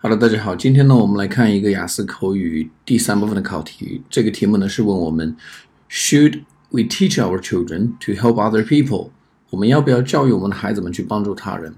Hello，大家好，今天呢，我们来看一个雅思口语第三部分的考题。这个题目呢是问我们：Should we teach our children to help other people？我们要不要教育我们的孩子们去帮助他人？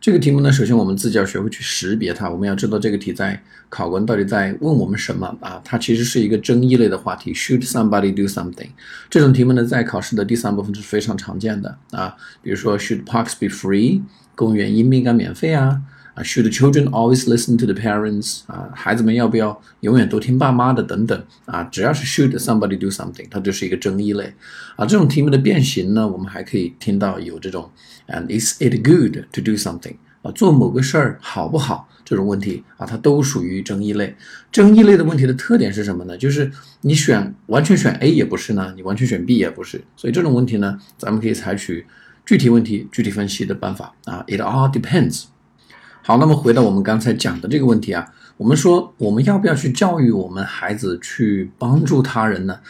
这个题目呢，首先我们自己要学会去识别它。我们要知道这个题在考官到底在问我们什么啊？它其实是一个争议类的话题。Should somebody do something？这种题目呢，在考试的第三部分是非常常见的啊。比如说，Should parks be free？公园应不应该免费啊？啊，Should children always listen to the parents？啊，孩子们要不要永远都听爸妈的？等等啊，只要是 Should somebody do something，它就是一个争议类啊。这种题目的变形呢，我们还可以听到有这种 And is it good to do something？啊，做某个事儿好不好？这种问题啊，它都属于争议类。争议类的问题的特点是什么呢？就是你选完全选 A 也不是呢，你完全选 B 也不是。所以这种问题呢，咱们可以采取具体问题具体分析的办法啊。It all depends。好，那么回到我们刚才讲的这个问题啊，我们说我们要不要去教育我们孩子去帮助他人呢？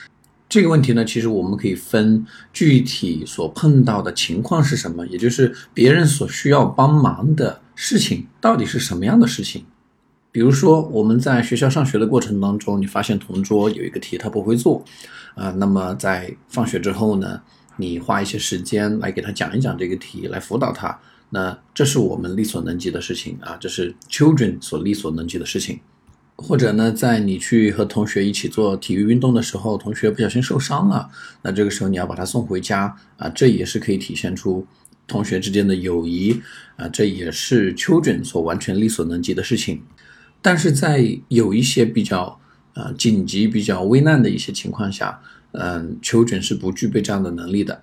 这个问题呢，其实我们可以分具体所碰到的情况是什么，也就是别人所需要帮忙的事情到底是什么样的事情。比如说我们在学校上学的过程当中，你发现同桌有一个题他不会做，啊，那么在放学之后呢，你花一些时间来给他讲一讲这个题，来辅导他。那这是我们力所能及的事情啊，这是 children 所力所能及的事情。或者呢，在你去和同学一起做体育运动的时候，同学不小心受伤了，那这个时候你要把他送回家啊，这也是可以体现出同学之间的友谊啊，这也是 children 所完全力所能及的事情。但是在有一些比较啊紧急、比较危难的一些情况下，嗯，children 是不具备这样的能力的。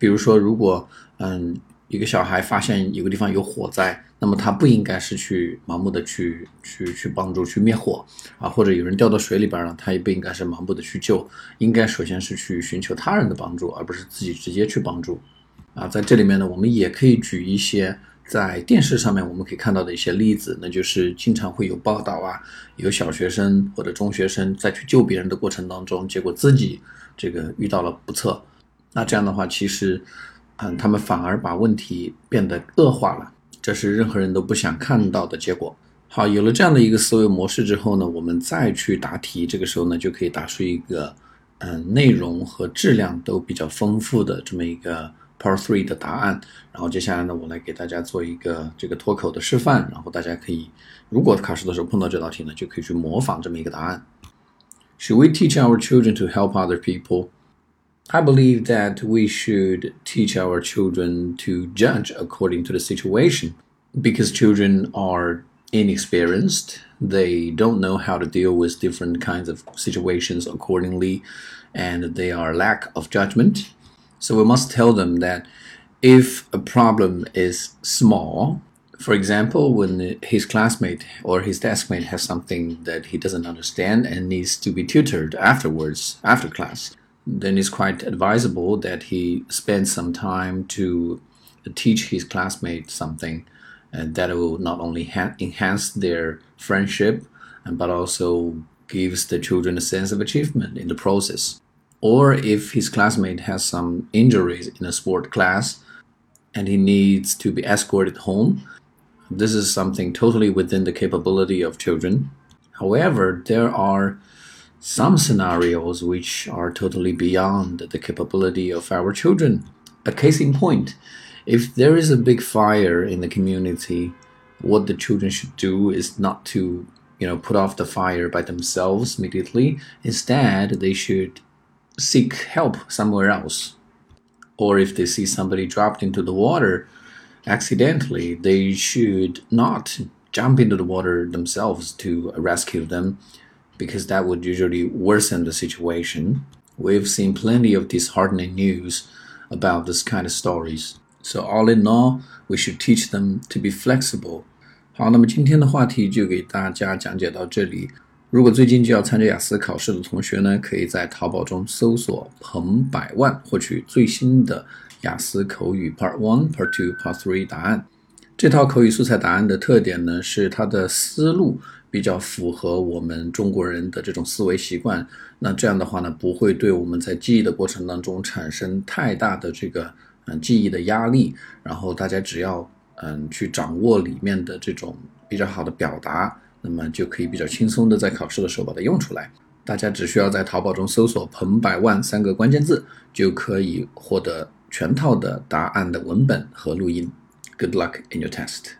比如说，如果嗯。一个小孩发现有个地方有火灾，那么他不应该是去盲目的去去去帮助去灭火啊，或者有人掉到水里边了，他也不应该是盲目的去救，应该首先是去寻求他人的帮助，而不是自己直接去帮助啊。在这里面呢，我们也可以举一些在电视上面我们可以看到的一些例子，那就是经常会有报道啊，有小学生或者中学生在去救别人的过程当中，结果自己这个遇到了不测，那这样的话其实。嗯，他们反而把问题变得恶化了，这是任何人都不想看到的结果。好，有了这样的一个思维模式之后呢，我们再去答题，这个时候呢，就可以答出一个嗯内容和质量都比较丰富的这么一个 Part Three 的答案。然后接下来呢，我来给大家做一个这个脱口的示范，然后大家可以如果考试的时候碰到这道题呢，就可以去模仿这么一个答案。Should we teach our children to help other people? I believe that we should teach our children to judge according to the situation because children are inexperienced. They don't know how to deal with different kinds of situations accordingly, and they are lack of judgment. So we must tell them that if a problem is small, for example, when his classmate or his deskmate has something that he doesn't understand and needs to be tutored afterwards, after class, then it's quite advisable that he spends some time to teach his classmates something and that will not only enhance their friendship but also gives the children a sense of achievement in the process. Or if his classmate has some injuries in a sport class and he needs to be escorted home this is something totally within the capability of children. However there are some scenarios which are totally beyond the capability of our children. A case in point, if there is a big fire in the community, what the children should do is not to, you know, put off the fire by themselves immediately. Instead, they should seek help somewhere else. Or if they see somebody dropped into the water accidentally, they should not jump into the water themselves to rescue them because that would usually worsen the situation. We've seen plenty of disheartening news about this kind of stories. So all in all, we should teach them to be flexible. 好，那么今天的话题就给大家讲解到这里。如果最近就要参加雅思考试的同学呢，可以在淘宝中搜索“彭百万”，获取最新的雅思口语 Part One、Part Two、Part Three 答案。 这套口语素材答案的特点呢，是它的思路比较符合我们中国人的这种思维习惯，那这样的话呢，不会对我们在记忆的过程当中产生太大的这个嗯记忆的压力。然后大家只要嗯去掌握里面的这种比较好的表达，那么就可以比较轻松的在考试的时候把它用出来。大家只需要在淘宝中搜索“彭百万”三个关键字，就可以获得全套的答案的文本和录音。Good luck in your test.